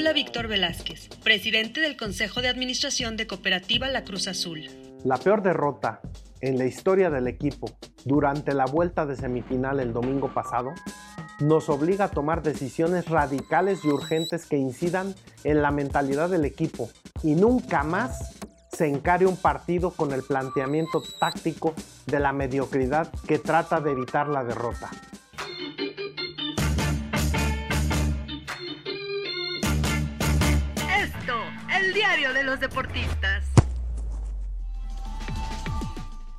Habla Víctor Velázquez, presidente del Consejo de Administración de Cooperativa La Cruz Azul. La peor derrota en la historia del equipo durante la vuelta de semifinal el domingo pasado nos obliga a tomar decisiones radicales y urgentes que incidan en la mentalidad del equipo y nunca más se encare un partido con el planteamiento táctico de la mediocridad que trata de evitar la derrota. Los deportistas.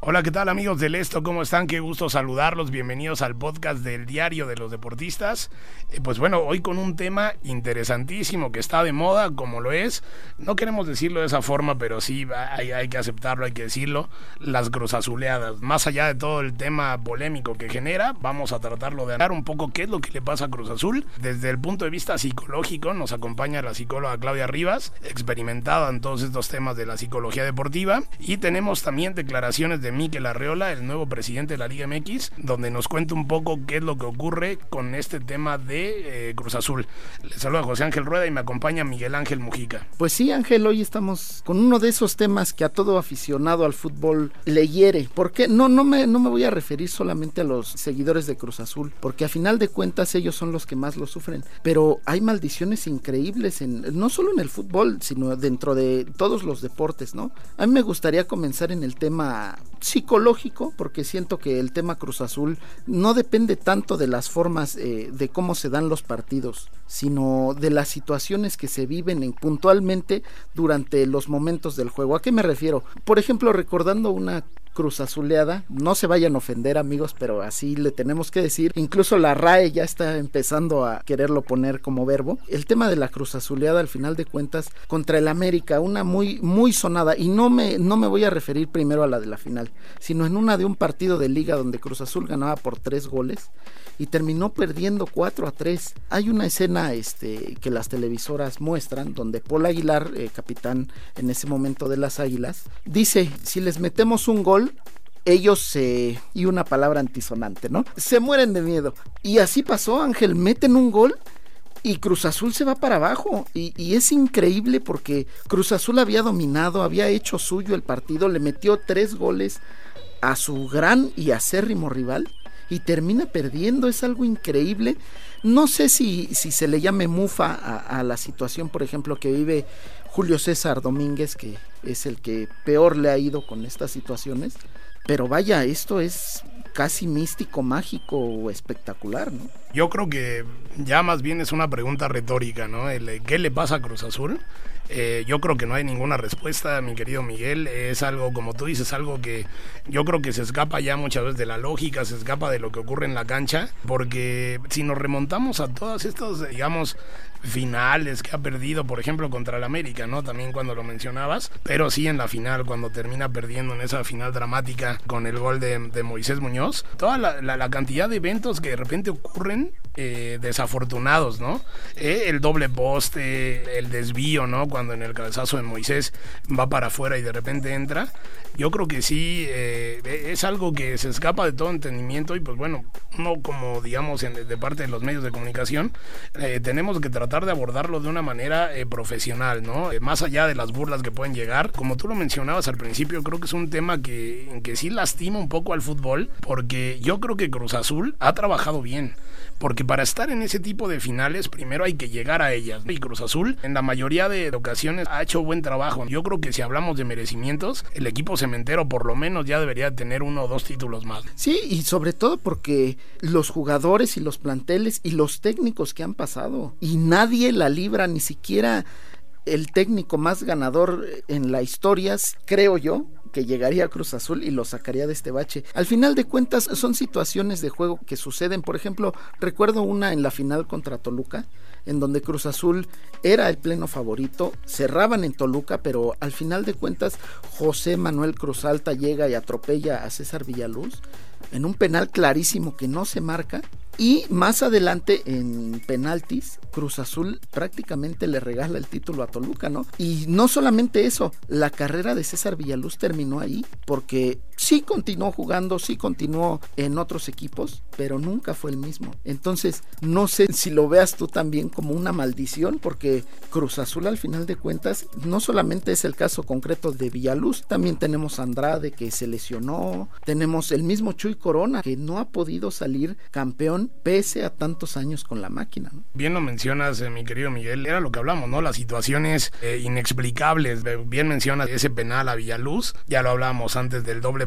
Hola, ¿qué tal amigos del Esto? ¿Cómo están? Qué gusto saludarlos. Bienvenidos al podcast del Diario de los Deportistas. Eh, pues bueno, hoy con un tema interesantísimo que está de moda, como lo es. No queremos decirlo de esa forma, pero sí hay, que aceptarlo, hay que decirlo. Las cruzazuleadas. Más allá de todo el tema polémico que genera, vamos a tratarlo de hablar un poco qué es lo que le pasa a Cruz Azul. Desde el punto de vista psicológico, nos acompaña la psicóloga Claudia Rivas, experimentada en todos estos temas de la psicología deportiva. Y tenemos también declaraciones de Miquel Arreola, el nuevo presidente de la Liga MX, donde nos cuenta un poco qué es lo que ocurre con este tema de eh, Cruz Azul. Les saluda José Ángel Rueda y me acompaña Miguel Ángel Mujica. Pues sí, Ángel, hoy estamos con uno de esos temas que a todo aficionado al fútbol le hiere. Porque no, no, me, no me voy a referir solamente a los seguidores de Cruz Azul, porque a final de cuentas ellos son los que más lo sufren. Pero hay maldiciones increíbles, en, no solo en el fútbol, sino dentro de todos los deportes, ¿no? A mí me gustaría comenzar en el tema psicológico, porque siento que el tema Cruz Azul no depende tanto de las formas eh, de cómo se dan los partidos, sino de las situaciones que se viven en, puntualmente durante los momentos del juego. ¿A qué me refiero? Por ejemplo, recordando una Cruz Azuleada. No se vayan a ofender, amigos, pero así le tenemos que decir. Incluso la RAE ya está empezando a quererlo poner como verbo. El tema de la Cruz Azuleada, al final de cuentas, contra el América, una muy, muy sonada. Y no me, no me voy a referir primero a la de la final, sino en una de un partido de liga donde Cruz Azul ganaba por tres goles y terminó perdiendo 4 a 3. Hay una escena este, que las televisoras muestran donde Paul Aguilar, eh, capitán en ese momento de las Águilas, dice, si les metemos un gol, ellos se... y una palabra antisonante, ¿no? Se mueren de miedo. Y así pasó, Ángel, meten un gol y Cruz Azul se va para abajo. Y, es increíble porque Cruz Azul había dominado, había hecho suyo el partido, le metió tres goles a su gran y acérrimo rival y termina perdiendo. Es algo increíble. No sé si, si se le llame mufa a, a la situación, por ejemplo, que vive Julio César Domínguez, que es el que peor le ha ido con estas situaciones. Pero vaya, esto es casi místico, mágico o espectacular, ¿no? Yo creo que ya más bien es una pregunta retórica, ¿no? El, ¿Qué le pasa a Cruz Azul? Eh, yo creo que no hay ninguna respuesta, mi querido Miguel. Es algo, como tú dices, algo que yo creo que se escapa ya muchas veces de la lógica, se escapa de lo que ocurre en la cancha, porque si nos remontamos a todas estas, digamos, finales que ha perdido, por ejemplo, contra el América, ¿no? También cuando lo mencionabas, pero sí en la final, cuando termina perdiendo en esa final dramática con el gol de, Moisés Muñoz, toda la, cantidad de eventos que de repente ocurren eh, desafortunados, ¿no? Eh, el doble poste, el desvío, ¿no? Cuando en el cabezazo de Moisés va para afuera y de repente entra. Yo creo que sí, eh, es algo que se escapa de todo entendimiento y pues bueno, no como digamos en, de parte de los medios de comunicación, eh, tenemos que tratar de abordarlo de una manera eh, profesional, ¿no? más allá de las burlas que pueden llegar. Como tú lo mencionabas al principio, creo que es un tema que, que sí lastima un poco al fútbol, porque yo creo que Cruz Azul ha trabajado bien porque para estar en ese tipo de finales primero hay que llegar a ellas. Y Cruz Azul en la mayoría de ocasiones ha hecho buen trabajo. Yo creo que si hablamos de merecimientos, el equipo cementero por lo menos ya debería tener uno o dos títulos más. Sí, y sobre todo porque los jugadores y los planteles y los técnicos que han pasado y nadie la libra ni siquiera el técnico más ganador en la historia, creo yo, que llegaría a Cruz Azul y lo sacaría de este bache. Al final de cuentas son situaciones de juego que suceden. Por ejemplo, recuerdo una en la final contra Toluca, en donde Cruz Azul era el pleno favorito, cerraban en Toluca, pero al final de cuentas José Manuel Cruz Alta llega y atropella a César Villaluz en un penal clarísimo que no se marca y más adelante en penaltis, Cruz Azul prácticamente le regala el título a Toluca, ¿no? Y no solamente eso, la carrera de César Villaluz terminó ahí, porque sí continuó jugando, sí continuó en otros equipos, pero nunca fue el mismo. Entonces, no sé si lo veas tú también como una maldición, porque Cruz Azul al final de cuentas, no solamente es el caso concreto de Villaluz, también tenemos a Andrade que se lesionó, tenemos el mismo Chuy Corona que no ha podido salir campeón pese a tantos años con la máquina. Bien lo mencionas, eh, mi querido Miguel, era lo que hablamos, ¿no? Las situaciones eh, inexplicables. Bien mencionas ese penal a Villaluz, ya lo hablábamos antes del doble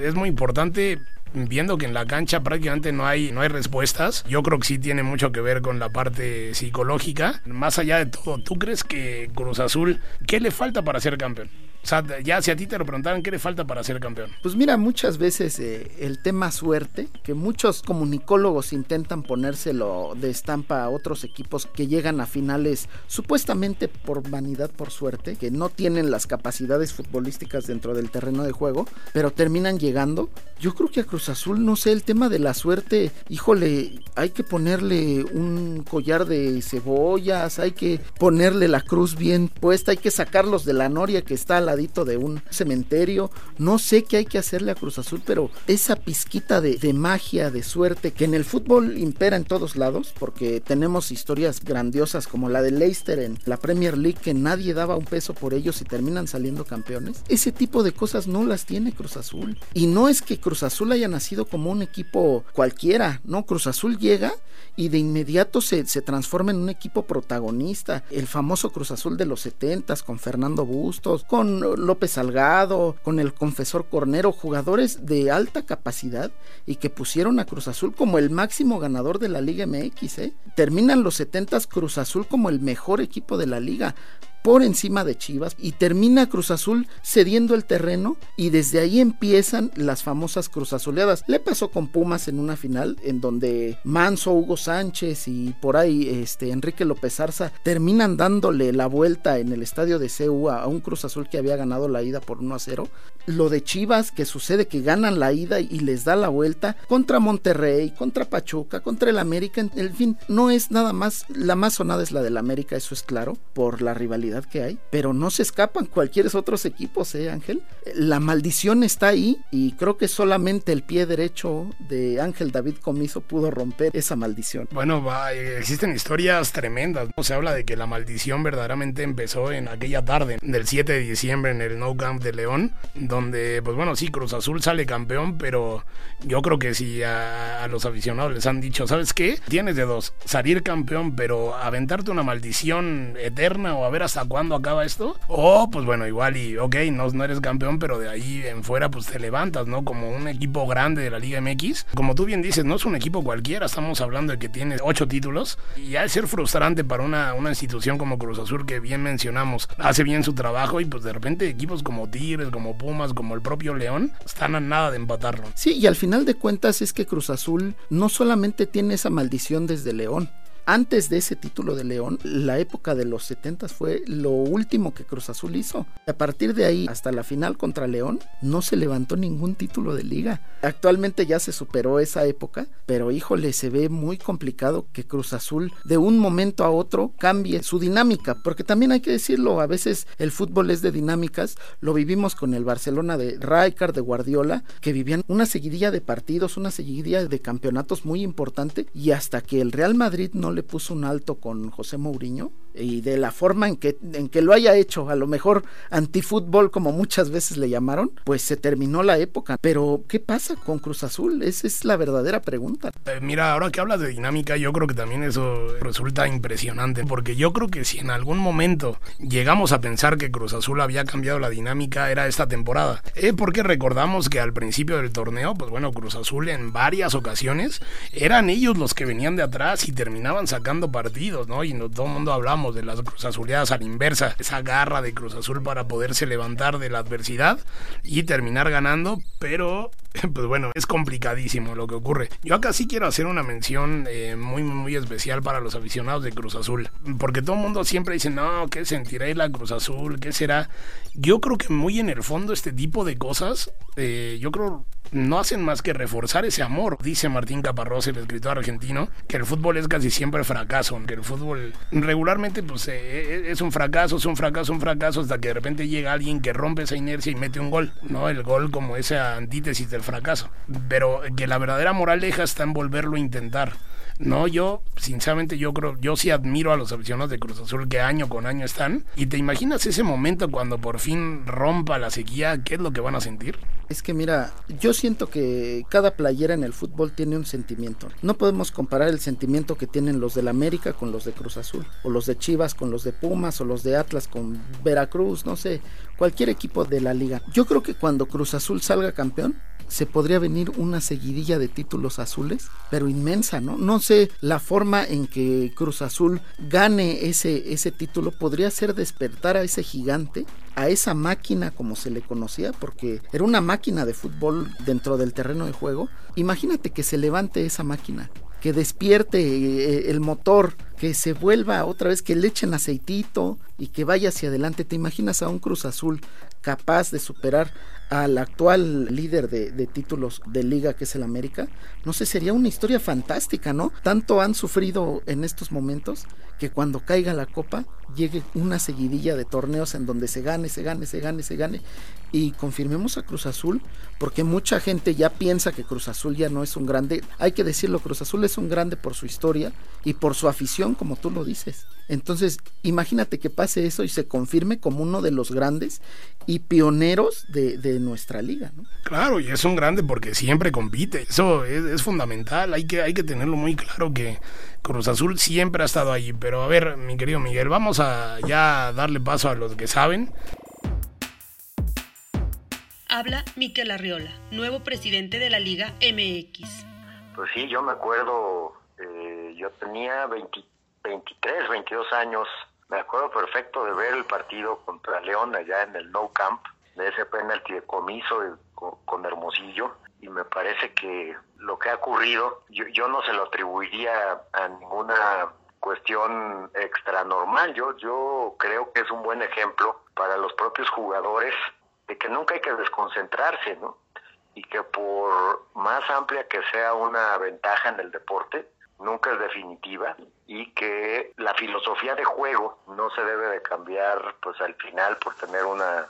Es muy importante viendo que en la cancha prácticamente no hay, no hay respuestas, yo creo que sí tiene mucho que ver con la parte psicológica. Más allá de todo, ¿tú crees que Cruz Azul, qué le falta para ser campeón? O sea, ya si a ti te lo preguntaran, ¿qué le falta para ser campeón? Pues mira, muchas veces eh, el tema suerte, que muchos comunicólogos intentan ponérselo de estampa a otros equipos que llegan a finales supuestamente por vanidad, por suerte, que no tienen las capacidades futbolísticas dentro del terreno de juego, pero terminan llegando. Yo creo que a Cruz Azul, no sé, el tema de la suerte, híjole, hay que ponerle un collar de cebollas, hay que ponerle la cruz bien puesta, hay que sacarlos de la noria que está al ladito de un cementerio. No sé qué hay que hacerle a Cruz Azul, pero esa pizquita de, de magia, de suerte, que en el fútbol impera en todos lados, porque tenemos historias grandiosas como la de Leicester en la Premier League, que nadie daba un peso por ellos y terminan saliendo campeones. Ese tipo de cosas no las tiene Cruz Azul. Y no es que Cruz Azul haya nacido como un equipo cualquiera, ¿no? Cruz Azul llega y de inmediato se, se transforma en un equipo protagonista. El famoso Cruz Azul de los 70 con Fernando Bustos, con López Salgado, con el confesor Cornero, jugadores de alta capacidad y que pusieron a Cruz Azul como el máximo ganador de la Liga MX. ¿eh? Terminan los 70 Cruz Azul como el mejor equipo de la liga por encima de Chivas y termina Cruz Azul cediendo el terreno y desde ahí empiezan las famosas Cruz Azuleadas. Le pasó con Pumas en una final en donde Manso, Hugo Sánchez y por ahí este Enrique López Arza terminan dándole la vuelta en el estadio de CU a, un Cruz Azul que había ganado la ida por 1 a 0. Lo de Chivas que sucede que ganan la ida y les da la vuelta contra Monterrey, contra Pachuca, contra el América, en fin, no es nada más, la más sonada es la del América, eso es claro, por la rivalidad que hay, pero no se escapan cualquier otros equipos, ¿eh, Ángel? La maldición está ahí y creo que solamente el pie derecho de Ángel David Comiso pudo romper esa maldición. Bueno, va, existen historias tremendas, ¿no? Se habla de que la maldición verdaderamente empezó en aquella tarde del 7 de diciembre en el No Camp de León, donde, pues bueno, sí, Cruz Azul sale campeón, pero yo creo que si a, los aficionados les han dicho, ¿sabes qué? Tienes de dos, salir campeón, pero aventarte una maldición eterna o a ver hasta cuándo acaba esto. O, pues bueno, igual y, ok, no, no eres campeón, pero de ahí en fuera, pues te levantas, ¿no? Como un equipo grande de la Liga MX. Como tú bien dices, no es un equipo cualquiera, estamos hablando de que tiene ocho títulos. Y ha de ser frustrante para una, una institución como Cruz Azul, que bien mencionamos, hace bien su trabajo y pues de repente equipos como Tigres, como Pumas, como el propio León, están a nada de empatarlo. Sí, y al final de cuentas es que Cruz Azul no solamente tiene esa maldición desde León, antes de ese título de León, la época de los 70 fue lo último que Cruz Azul hizo. A partir de ahí hasta la final contra León, no se levantó ningún título de liga. Actualmente ya se superó esa época, pero híjole, se ve muy complicado que Cruz Azul de un momento a otro cambie su dinámica, porque también hay que decirlo, a veces el fútbol es de dinámicas, lo vivimos con el Barcelona de Rijkaard, de Guardiola, que vivían una seguidilla de partidos, una seguidilla de campeonatos muy importante y hasta que el Real Madrid no le puso un alto con José Mourinho y de la forma en que, en que lo haya hecho, a lo mejor antifútbol como muchas veces le llamaron, pues se terminó la época. Pero, ¿qué pasa con Cruz Azul? Esa es la verdadera pregunta. Eh, mira, ahora que hablas de dinámica, yo creo que también eso resulta impresionante, porque yo creo que si en algún momento llegamos a pensar que Cruz Azul había cambiado la dinámica, era esta temporada. Eh, porque recordamos que al principio del torneo, pues bueno, Cruz Azul en varias ocasiones eran ellos los que venían de atrás y terminaban sacando partidos, ¿no? Y todo el mundo hablamos de las Cruz Azuleadas a la inversa, esa garra de Cruz Azul para poderse levantar de la adversidad y terminar ganando, pero pues bueno, es complicadísimo lo que ocurre. Yo acá sí quiero hacer una mención eh, muy, muy especial para los aficionados de Cruz Azul, porque todo el mundo siempre dice, no, ¿qué sentirá la Cruz Azul? ¿Qué será? Yo creo que muy en el fondo este tipo de cosas, eh, yo creo no hacen más que reforzar ese amor. Dice Martín Caparrós, el escritor argentino, que el fútbol es casi siempre fracaso, que el fútbol regularmente pues eh, es un fracaso, es un fracaso, un fracaso, hasta que de repente llega alguien que rompe esa inercia y mete un gol, ¿no? El gol como esa antítesis del fracaso. Pero que la verdadera moraleja está en volverlo a intentar. No, yo, sinceramente, yo creo, yo sí admiro a los aficionados de Cruz Azul que año con año están. ¿Y te imaginas ese momento cuando por fin rompa la sequía? ¿Qué es lo que van a sentir? Es que mira, yo siento que cada playera en el fútbol tiene un sentimiento. No podemos comparar el sentimiento que tienen los del América con los de Cruz Azul, o los de Chivas con los de Pumas, o los de Atlas con Veracruz, no sé, cualquier equipo de la liga. Yo creo que cuando Cruz Azul salga campeón, se podría venir una seguidilla de títulos azules, pero inmensa, ¿no? No sé, la forma en que Cruz Azul gane ese, ese título podría ser despertar a ese gigante, a esa máquina como se le conocía, porque era una máquina de fútbol dentro del terreno de juego. Imagínate que se levante esa máquina, que despierte eh, el motor, que se vuelva otra vez, que le echen aceitito y que vaya hacia adelante. ¿Te imaginas a un Cruz Azul capaz de superar al actual líder de, títulos de liga que es el América, no sé, sería una historia fantástica, ¿no? Tanto han sufrido en estos momentos que cuando caiga la copa llegue una seguidilla de torneos en donde se gane, se gane, se gane, se gane y confirmemos a Cruz Azul porque mucha gente ya piensa que Cruz Azul ya no es un grande. Hay que decirlo, Cruz Azul es un grande por su historia y por su afición, como tú lo dices. Entonces, imagínate que pase eso y se confirme como uno de los grandes y pioneros de, nuestra liga, ¿no? Claro, y es un grande porque siempre compite. Eso es, fundamental. Hay que, hay que tenerlo muy claro que Cruz Azul siempre ha estado ahí. Pero a ver, mi querido Miguel, vamos a ya darle paso a los que saben. Habla Miquel Arriola, nuevo presidente de la Liga MX. Pues sí, yo me acuerdo, eh, yo tenía 23, 22 años, me acuerdo perfecto de ver el partido contra León allá en el No Camp, de ese penalti de comiso con, Hermosillo, y me parece que lo que ha ocurrido, yo, yo no se lo atribuiría a ninguna cuestión extra normal. Yo, yo creo que es un buen ejemplo para los propios jugadores de que nunca hay que desconcentrarse, ¿no? Y que por más amplia que sea una ventaja en el deporte, nunca es definitiva y que la filosofía de juego no se debe de cambiar pues al final por tener una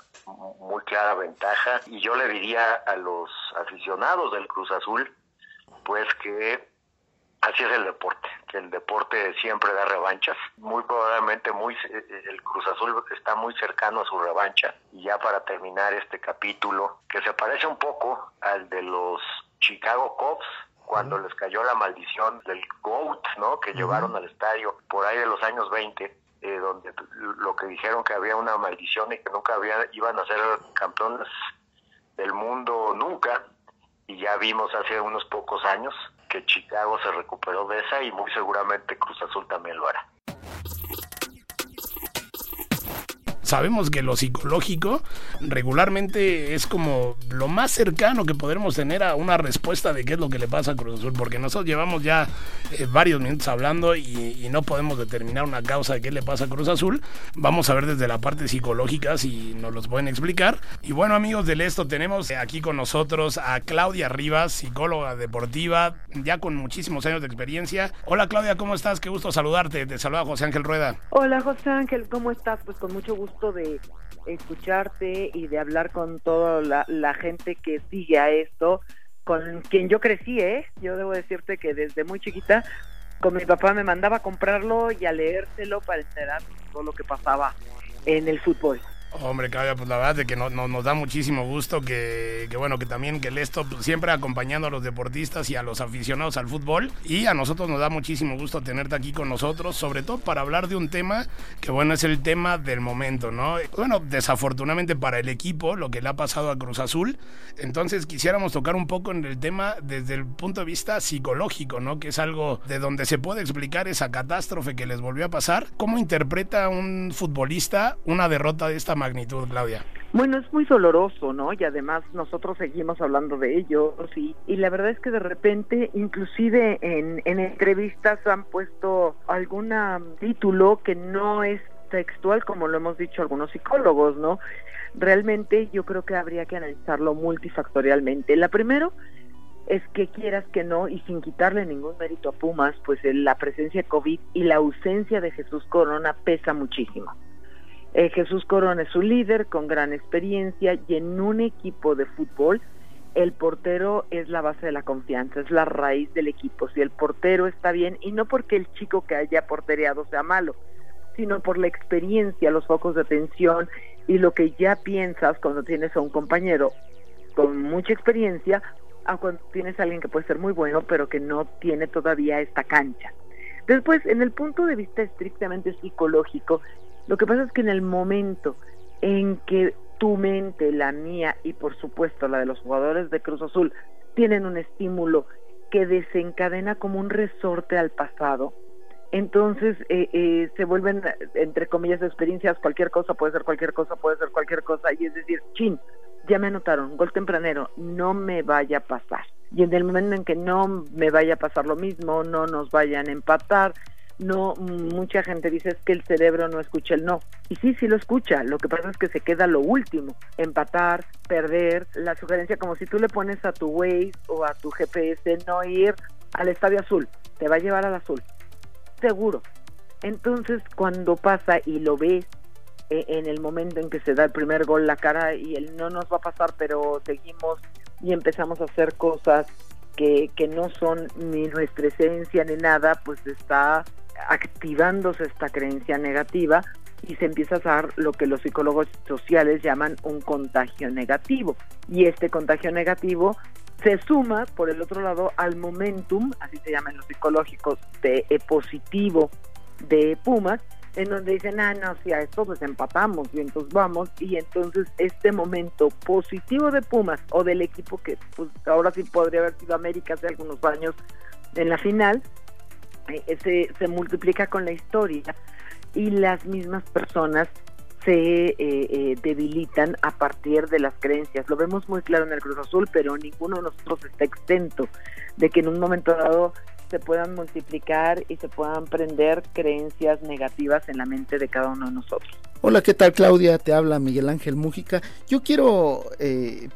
muy clara ventaja y yo le diría a los aficionados del Cruz Azul pues que así es el deporte, que el deporte siempre da revanchas. Muy probablemente muy eh, el Cruz Azul está muy cercano a su revancha. Y ya para terminar este capítulo, que se parece un poco al de los Chicago Cubs, cuando les cayó la maldición del GOAT, ¿no? Que llevaron al estadio por ahí de los años 20, eh, donde lo que dijeron que había una maldición y que nunca había, iban a ser campeones del mundo nunca, y ya vimos hace unos pocos años que Chicago se recuperó de esa y muy seguramente Cruz Azul también lo hará. Sabemos que lo psicológico regularmente es como lo más cercano que podremos tener a una respuesta de qué es lo que le pasa a Cruz Azul, porque nosotros llevamos ya eh, varios minutos hablando y, no podemos determinar una causa de qué le pasa a Cruz Azul. Vamos a ver desde la parte psicológica si nos los pueden explicar. Y bueno amigos del esto, tenemos aquí con nosotros a Claudia Rivas, psicóloga deportiva, ya con muchísimos años de experiencia. Hola Claudia, ¿cómo estás? Qué gusto saludarte. Te saluda José Ángel Rueda. Hola José Ángel, ¿cómo estás? Pues con mucho gusto de escucharte y de hablar con toda la, gente que sigue a esto, con quien yo crecí, ¿eh? Yo debo decirte que desde muy chiquita con mi papá me mandaba a comprarlo y a leérselo para enterarme todo lo que pasaba en el fútbol. Hombre, Claudia, pues la verdad es que no, nos da muchísimo gusto que, que, bueno, que también que el esto pues, siempre acompañando a los deportistas y a los aficionados al fútbol y a nosotros nos da muchísimo gusto tenerte aquí con nosotros, sobre todo para hablar de un tema que bueno, es el tema del momento, ¿no? Bueno, desafortunadamente para el equipo, lo que le ha pasado a Cruz Azul, entonces quisiéramos tocar un poco en el tema desde el punto de vista psicológico, ¿no? Que es algo de donde se puede explicar esa catástrofe que les volvió a pasar. ¿Cómo interpreta un futbolista una derrota de esta magnitud, Claudia? Bueno, es muy doloroso, ¿no? Y además nosotros seguimos hablando de ellos y, y la verdad es que de repente, inclusive en, en entrevistas han puesto algún título que no es textual, como lo hemos dicho algunos psicólogos, ¿no? Realmente yo creo que habría que analizarlo multifactorialmente. La primero es que quieras que no, y sin quitarle ningún mérito a Pumas, pues la presencia de COVID y la ausencia de Jesús Corona pesa muchísimo. Eh, Jesús Corona es un líder con gran experiencia y en un equipo de fútbol el portero es la base de la confianza, es la raíz del equipo. Si el portero está bien, y no porque el chico que haya portereado sea malo, sino por la experiencia, los focos de atención y lo que ya piensas cuando tienes a un compañero con mucha experiencia, a cuando tienes a alguien que puede ser muy bueno, pero que no tiene todavía esta cancha. Después, en el punto de vista estrictamente psicológico, lo que pasa es que en el momento en que tu mente, la mía y por supuesto la de los jugadores de Cruz Azul tienen un estímulo que desencadena como un resorte al pasado, entonces eh, eh, se vuelven, entre comillas, experiencias, cualquier cosa puede ser cualquier cosa, puede ser cualquier cosa, y es decir, chin, ya me anotaron, gol tempranero, no me vaya a pasar. Y en el momento en que no me vaya a pasar lo mismo, no nos vayan a empatar, no mucha gente dice es que el cerebro no escucha el no. Y sí sí lo escucha. Lo que pasa es que se queda lo último empatar perder. La sugerencia como si tú le pones a tu Waze o a tu GPS no ir al estadio azul te va a llevar al azul. Seguro. Entonces cuando pasa y lo ves eh, en el momento en que se da el primer gol la cara y el no nos va a pasar pero seguimos y empezamos a hacer cosas que, que no son ni nuestra esencia ni nada, pues está activándose esta creencia negativa y se empieza a dar lo que los psicólogos sociales llaman un contagio negativo. Y este contagio negativo se suma, por el otro lado, al momentum, así se llaman los psicológicos, de eh, positivo de Pumas, en donde dicen, ah, no, si a esto pues empatamos y entonces vamos, y entonces este momento positivo de Pumas o del equipo que pues ahora sí podría haber sido América hace algunos años en la final, se, se multiplica con la historia y las mismas personas se eh, eh, debilitan a partir de las creencias. Lo vemos muy claro en el Cruz Azul, pero ninguno de nosotros está exento de que en un momento dado se puedan multiplicar y se puedan prender creencias negativas en la mente de cada uno de nosotros. Hola, ¿qué tal Claudia? Te habla Miguel Ángel Mújica. Yo quiero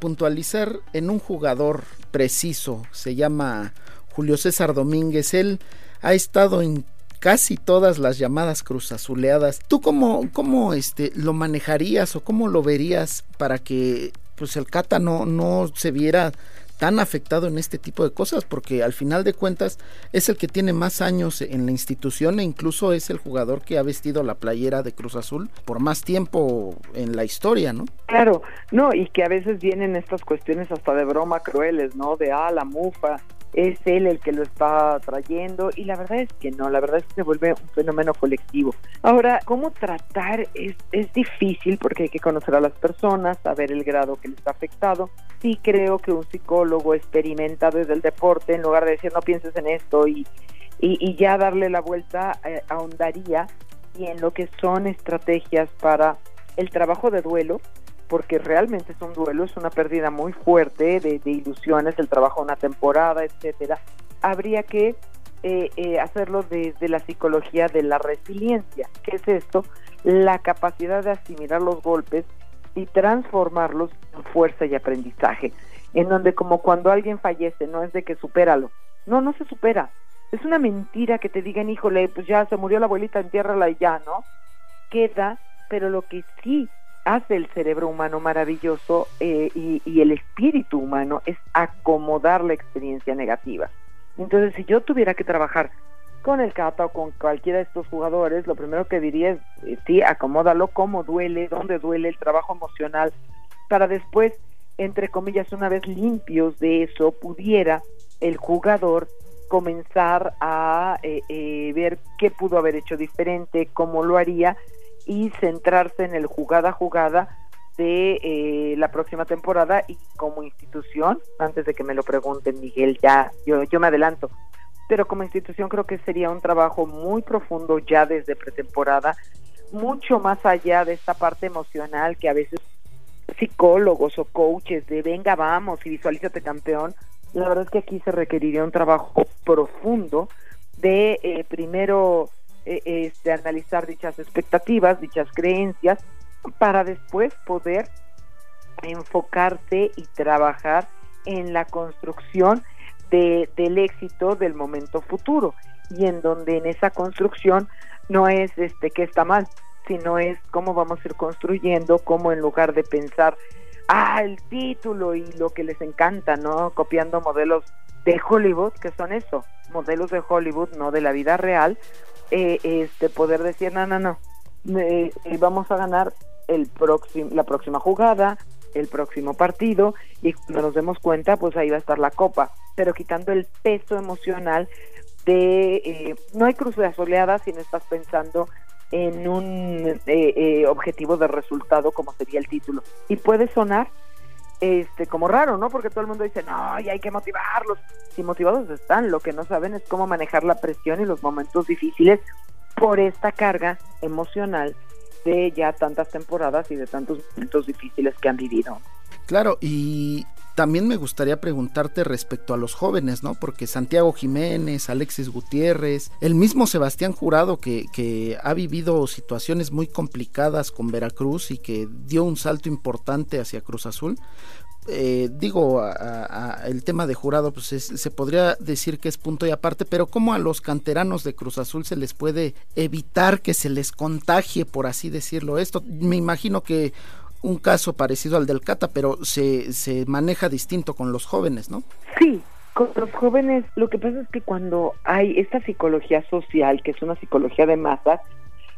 puntualizar en un jugador preciso, se llama Julio César Domínguez. Él ha estado en casi todas las llamadas cruzazuleadas. ¿Tú cómo, cómo este, lo manejarías o cómo lo verías para que pues el Cata no, no se viera tan afectado en este tipo de cosas? Porque al final de cuentas es el que tiene más años en la institución e incluso es el jugador que ha vestido la playera de Cruz Azul por más tiempo en la historia, ¿no? Claro, no, y que a veces vienen estas cuestiones hasta de broma crueles, ¿no? De, ah, la mufa, es él el que lo está trayendo y la verdad es que no, la verdad es que se vuelve un fenómeno colectivo. Ahora, ¿cómo tratar? Es, es difícil porque hay que conocer a las personas, saber el grado que le está afectado. Sí creo que un psicólogo experimenta desde el deporte, en lugar de decir no pienses en esto y, y, ya darle la vuelta, eh, ahondaría y en lo que son estrategias para el trabajo de duelo, porque realmente es un duelo, es una pérdida muy fuerte de, ilusiones, el trabajo una temporada, etcétera. Habría que eh, eh, hacerlo desde la psicología de la resiliencia. ¿Qué es esto? La capacidad de asimilar los golpes y transformarlos en fuerza y aprendizaje. En donde como cuando alguien fallece, no es de que supéralo. No, no se supera. Es una mentira que te digan, híjole, pues ya se murió la abuelita, entiérrala y ya, ¿no? Queda, pero lo que sí hace el cerebro humano maravilloso eh, y, el espíritu humano es acomodar la experiencia negativa. Entonces, si yo tuviera que trabajar con el Cata o con cualquiera de estos jugadores, lo primero que diría es, eh, sí, acomódalo, cómo duele, dónde duele, el trabajo emocional, para después, entre comillas, una vez limpios de eso, pudiera el jugador comenzar a eh, eh, ver qué pudo haber hecho diferente, cómo lo haría y centrarse en el jugada a jugada de la próxima temporada y como institución, antes de que me lo pregunten Miguel, ya yo, yo me adelanto, pero como institución creo que sería un trabajo muy profundo ya desde pretemporada, mucho más allá de esta parte emocional que a veces psicólogos o coaches de venga vamos y visualízate campeón, la verdad es que aquí se requeriría un trabajo profundo de eh, primero eh, este, analizar dichas expectativas, dichas creencias, para después poder enfocarse y trabajar en la construcción del éxito del momento futuro y en donde en esa construcción no es este que está mal, sino es cómo vamos a ir construyendo, cómo en lugar de pensar, ah, el título y lo que les encanta, ¿no? Copiando modelos de Hollywood, que son eso, modelos de Hollywood, no de la vida real, eh, este poder decir, no, no, no, eh, vamos a ganar el próximo, la próxima jugada, el próximo partido y cuando nos demos cuenta pues ahí va a estar la copa pero quitando el peso emocional de eh, no hay cruz de si no estás pensando en un eh, eh, objetivo de resultado como sería el título. Y puede sonar este como raro no porque todo el mundo dice no y hay que motivarlos si motivados están lo que no saben es cómo manejar la presión y los momentos difíciles por esta carga emocional de ya tantas temporadas y de tantos momentos difíciles que han vivido. Claro, y también me gustaría preguntarte respecto a los jóvenes, ¿no? Porque Santiago Jiménez, Alexis Gutiérrez, el mismo Sebastián Jurado que, que ha vivido situaciones muy complicadas con Veracruz y que dio un salto importante hacia Cruz Azul, eh, digo, el tema de jurado, pues se podría decir que es punto y aparte, pero ¿cómo a los canteranos de Cruz Azul se les puede evitar que se les contagie, por así decirlo? Esto, me imagino que un caso parecido al del Cata, pero se, se maneja distinto con los jóvenes, ¿no? Sí, con los jóvenes, lo que pasa es que cuando hay esta psicología social, que es una psicología de masas,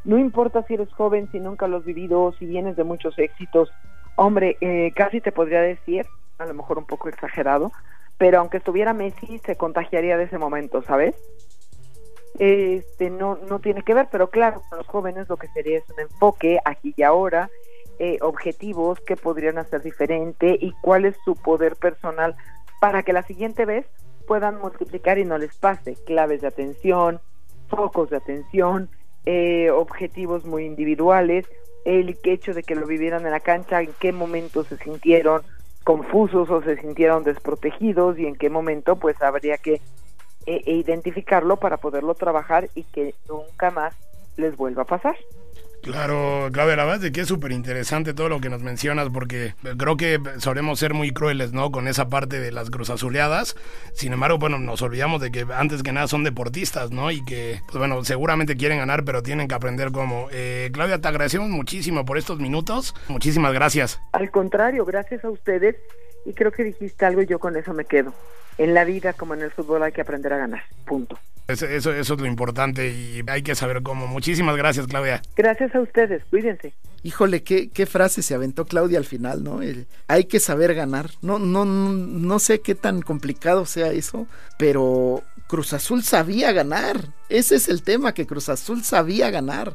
no importa si eres joven, si nunca lo has vivido, si vienes de muchos éxitos, Hombre, eh, casi te podría decir, a lo mejor un poco exagerado, pero aunque estuviera Messi, se contagiaría de ese momento, ¿sabes? Este, no, no tiene que ver, pero claro, con los jóvenes lo que sería es un enfoque aquí y ahora, eh, objetivos que podrían hacer diferente y cuál es su poder personal para que la siguiente vez puedan multiplicar y no les pase claves de atención, focos de atención, eh, objetivos muy individuales el hecho de que lo vivieran en la cancha, en qué momento se sintieron confusos o se sintieron desprotegidos y en qué momento pues habría que eh, identificarlo para poderlo trabajar y que nunca más les vuelva a pasar. Claro, Claudia, la verdad es que es súper interesante todo lo que nos mencionas porque creo que solemos ser muy crueles, ¿no? Con esa parte de las cruzazuleadas. Sin embargo, bueno, nos olvidamos de que antes que nada son deportistas, ¿no? Y que, pues bueno, seguramente quieren ganar, pero tienen que aprender cómo. Eh, Claudia, te agradecemos muchísimo por estos minutos. Muchísimas gracias. Al contrario, gracias a ustedes. Y creo que dijiste algo y yo con eso me quedo. En la vida, como en el fútbol, hay que aprender a ganar. Punto. Eso, eso, es lo importante y hay que saber cómo. Muchísimas gracias, Claudia. Gracias a ustedes, cuídense. Híjole, qué, qué frase se aventó Claudia al final, ¿no? hay que saber ganar. No, no, no, sé qué tan complicado sea eso, pero Cruz Azul sabía ganar. Ese es el tema, que Cruz Azul sabía ganar.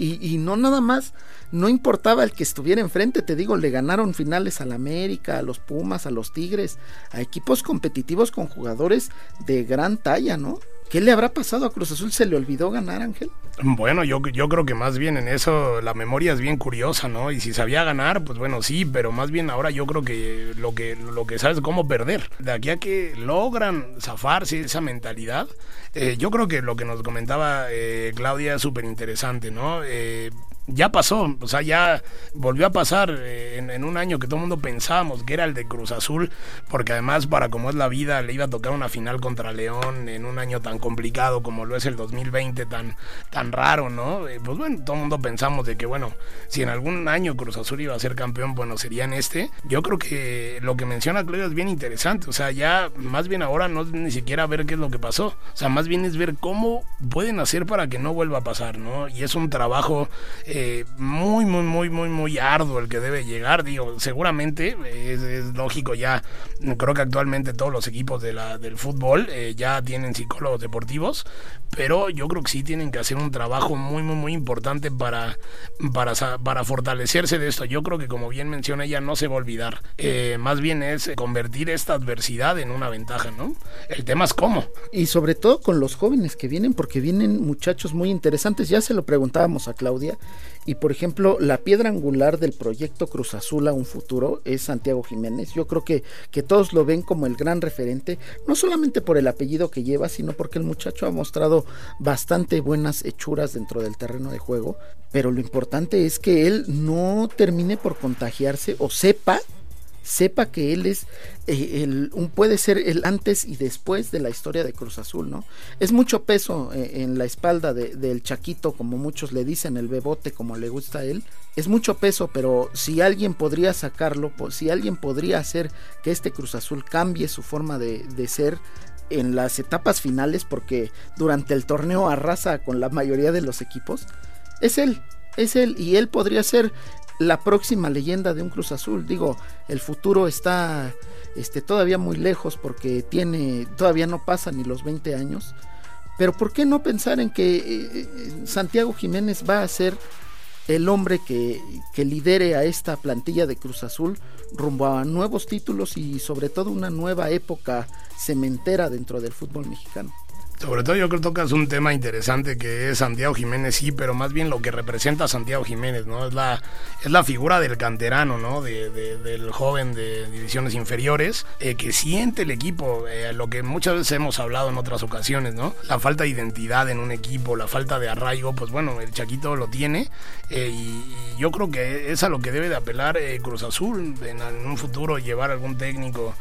Y, y, no nada más, no importaba el que estuviera enfrente, te digo, le ganaron finales al América, a los Pumas, a los Tigres, a equipos competitivos con jugadores de gran talla, ¿no? ¿Qué le habrá pasado a Cruz Azul? ¿Se le olvidó ganar, Ángel? Bueno, yo, yo creo que más bien en eso la memoria es bien curiosa, ¿no? Y si sabía ganar, pues bueno, sí, pero más bien ahora yo creo que lo que, lo que sabes es cómo perder. De aquí a que logran zafarse esa mentalidad, eh, yo creo que lo que nos comentaba eh, Claudia es súper interesante, ¿no? Eh, ya pasó, o sea, ya volvió a pasar eh, en, un año que todo el mundo pensábamos que era el de Cruz Azul, porque además para como es la vida le iba a tocar una final contra León en un año tan complicado como lo es el 2020, tan, tan raro, ¿no? Eh, pues bueno, todo el mundo pensamos de que bueno, si en algún año Cruz Azul iba a ser campeón, bueno, sería en este. Yo creo que lo que menciona Claudia es bien interesante, o sea, ya más bien ahora no es ni siquiera ver qué es lo que pasó, o sea, más bien es ver cómo pueden hacer para que no vuelva a pasar, ¿no? Y es un trabajo... Eh, muy, muy, muy, muy, muy arduo el que debe llegar. Digo, seguramente es, lógico ya. Creo que actualmente todos los equipos de la, del fútbol eh, ya tienen psicólogos deportivos, pero yo creo que sí tienen que hacer un trabajo muy, muy, muy importante para, para, para fortalecerse de esto. Yo creo que, como bien menciona ella, no se va a olvidar. Eh, más bien es convertir esta adversidad en una ventaja, ¿no? El tema es cómo. Y sobre todo con los jóvenes que vienen, porque vienen muchachos muy interesantes. Ya se lo preguntábamos a Claudia y por ejemplo, la piedra angular del proyecto Cruz Azul a un futuro es Santiago Jiménez. Yo creo que, que todos lo ven como el gran referente, no solamente por el apellido que lleva, sino porque el muchacho ha mostrado bastante buenas hechuras dentro del terreno de juego. Pero lo importante es que él no termine por contagiarse o sepa sepa que él es eh, el, un, puede ser el antes y después de la historia de Cruz Azul, ¿no? Es mucho peso eh, en la espalda del Chaquito, como muchos le dicen, el bebote, como le gusta a él. Es mucho peso, pero si alguien podría sacarlo, si alguien podría hacer que este Cruz Azul cambie su forma de, de ser, en las etapas finales, porque durante el torneo arrasa con la mayoría de los equipos, es él, es él, y él podría ser la próxima leyenda de un Cruz Azul. Digo, el futuro está este, todavía muy lejos porque tiene, todavía no pasa ni los 20 años. Pero ¿por qué no pensar en que eh, eh, Santiago Jiménez va a ser el hombre que, que lidere a esta plantilla de Cruz Azul rumbo a nuevos títulos y sobre todo una nueva época cementera dentro del fútbol mexicano? Sobre todo yo creo que tocas un tema interesante que es Santiago Jiménez, sí, pero más bien lo que representa Santiago Jiménez, ¿no? Es la, es la figura del canterano, ¿no? De, del joven de divisiones inferiores, eh, que siente el equipo, eh, lo que muchas veces hemos hablado en otras ocasiones, ¿no? La falta de identidad en un equipo, la falta de arraigo, pues bueno, el Chaquito lo tiene eh, y, yo creo que es a lo que debe de apelar Cruz Azul en, un futuro, llevar algún técnico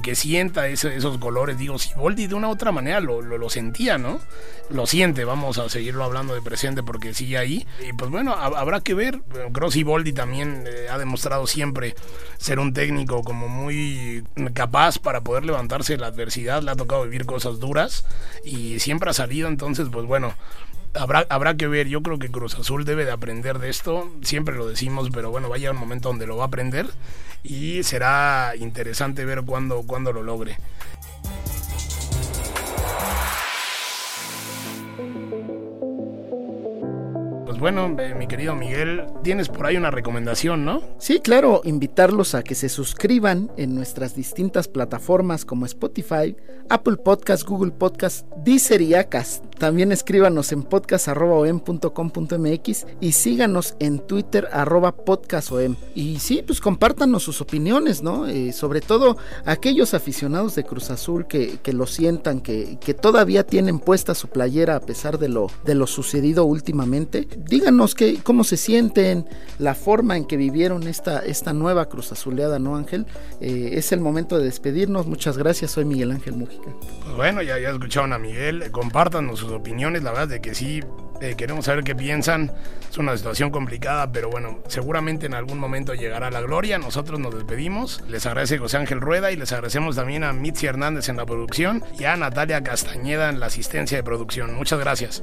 que sienta esos colores, digo, si Voldi de una otra manera lo, lo, lo sentía, ¿no? Lo siente, vamos a seguirlo hablando de presente porque sigue ahí. Y pues bueno, habrá que ver. Grossi Boldi también eh, ha demostrado siempre ser un técnico como muy capaz para poder levantarse de la adversidad. Le ha tocado vivir cosas duras y siempre ha salido. Entonces, pues bueno, Habrá, habrá, que ver, yo creo que Cruz Azul debe de aprender de esto, siempre lo decimos, pero bueno, va a llegar un momento donde lo va a aprender y será interesante ver cuándo, cuándo lo logre. Bueno, eh, mi querido Miguel, tienes por ahí una recomendación, ¿no? Sí, claro, invitarlos a que se suscriban en nuestras distintas plataformas como Spotify, Apple Podcast, Google Podcast, Deezer y. También escríbanos en podcast.com.mx y síganos en Twitter arroba podcastom. Y sí, pues compártanos sus opiniones, ¿no? Eh, sobre todo aquellos aficionados de Cruz Azul que, que lo sientan, que, que, todavía tienen puesta su playera a pesar de lo, de lo sucedido últimamente. Díganos que, cómo se sienten, la forma en que vivieron esta, esta nueva Cruz Azuleada, ¿no, Ángel? Eh, es el momento de despedirnos. Muchas gracias. Soy Miguel Ángel Mújica. Pues bueno, ya, ya escucharon a Miguel. Compártanos sus opiniones, la verdad de que sí, eh, queremos saber qué piensan. Es una situación complicada, pero bueno, seguramente en algún momento llegará la gloria. Nosotros nos despedimos. Les agradece José Ángel Rueda y les agradecemos también a Mitzi Hernández en la producción y a Natalia Castañeda en la asistencia de producción. Muchas gracias.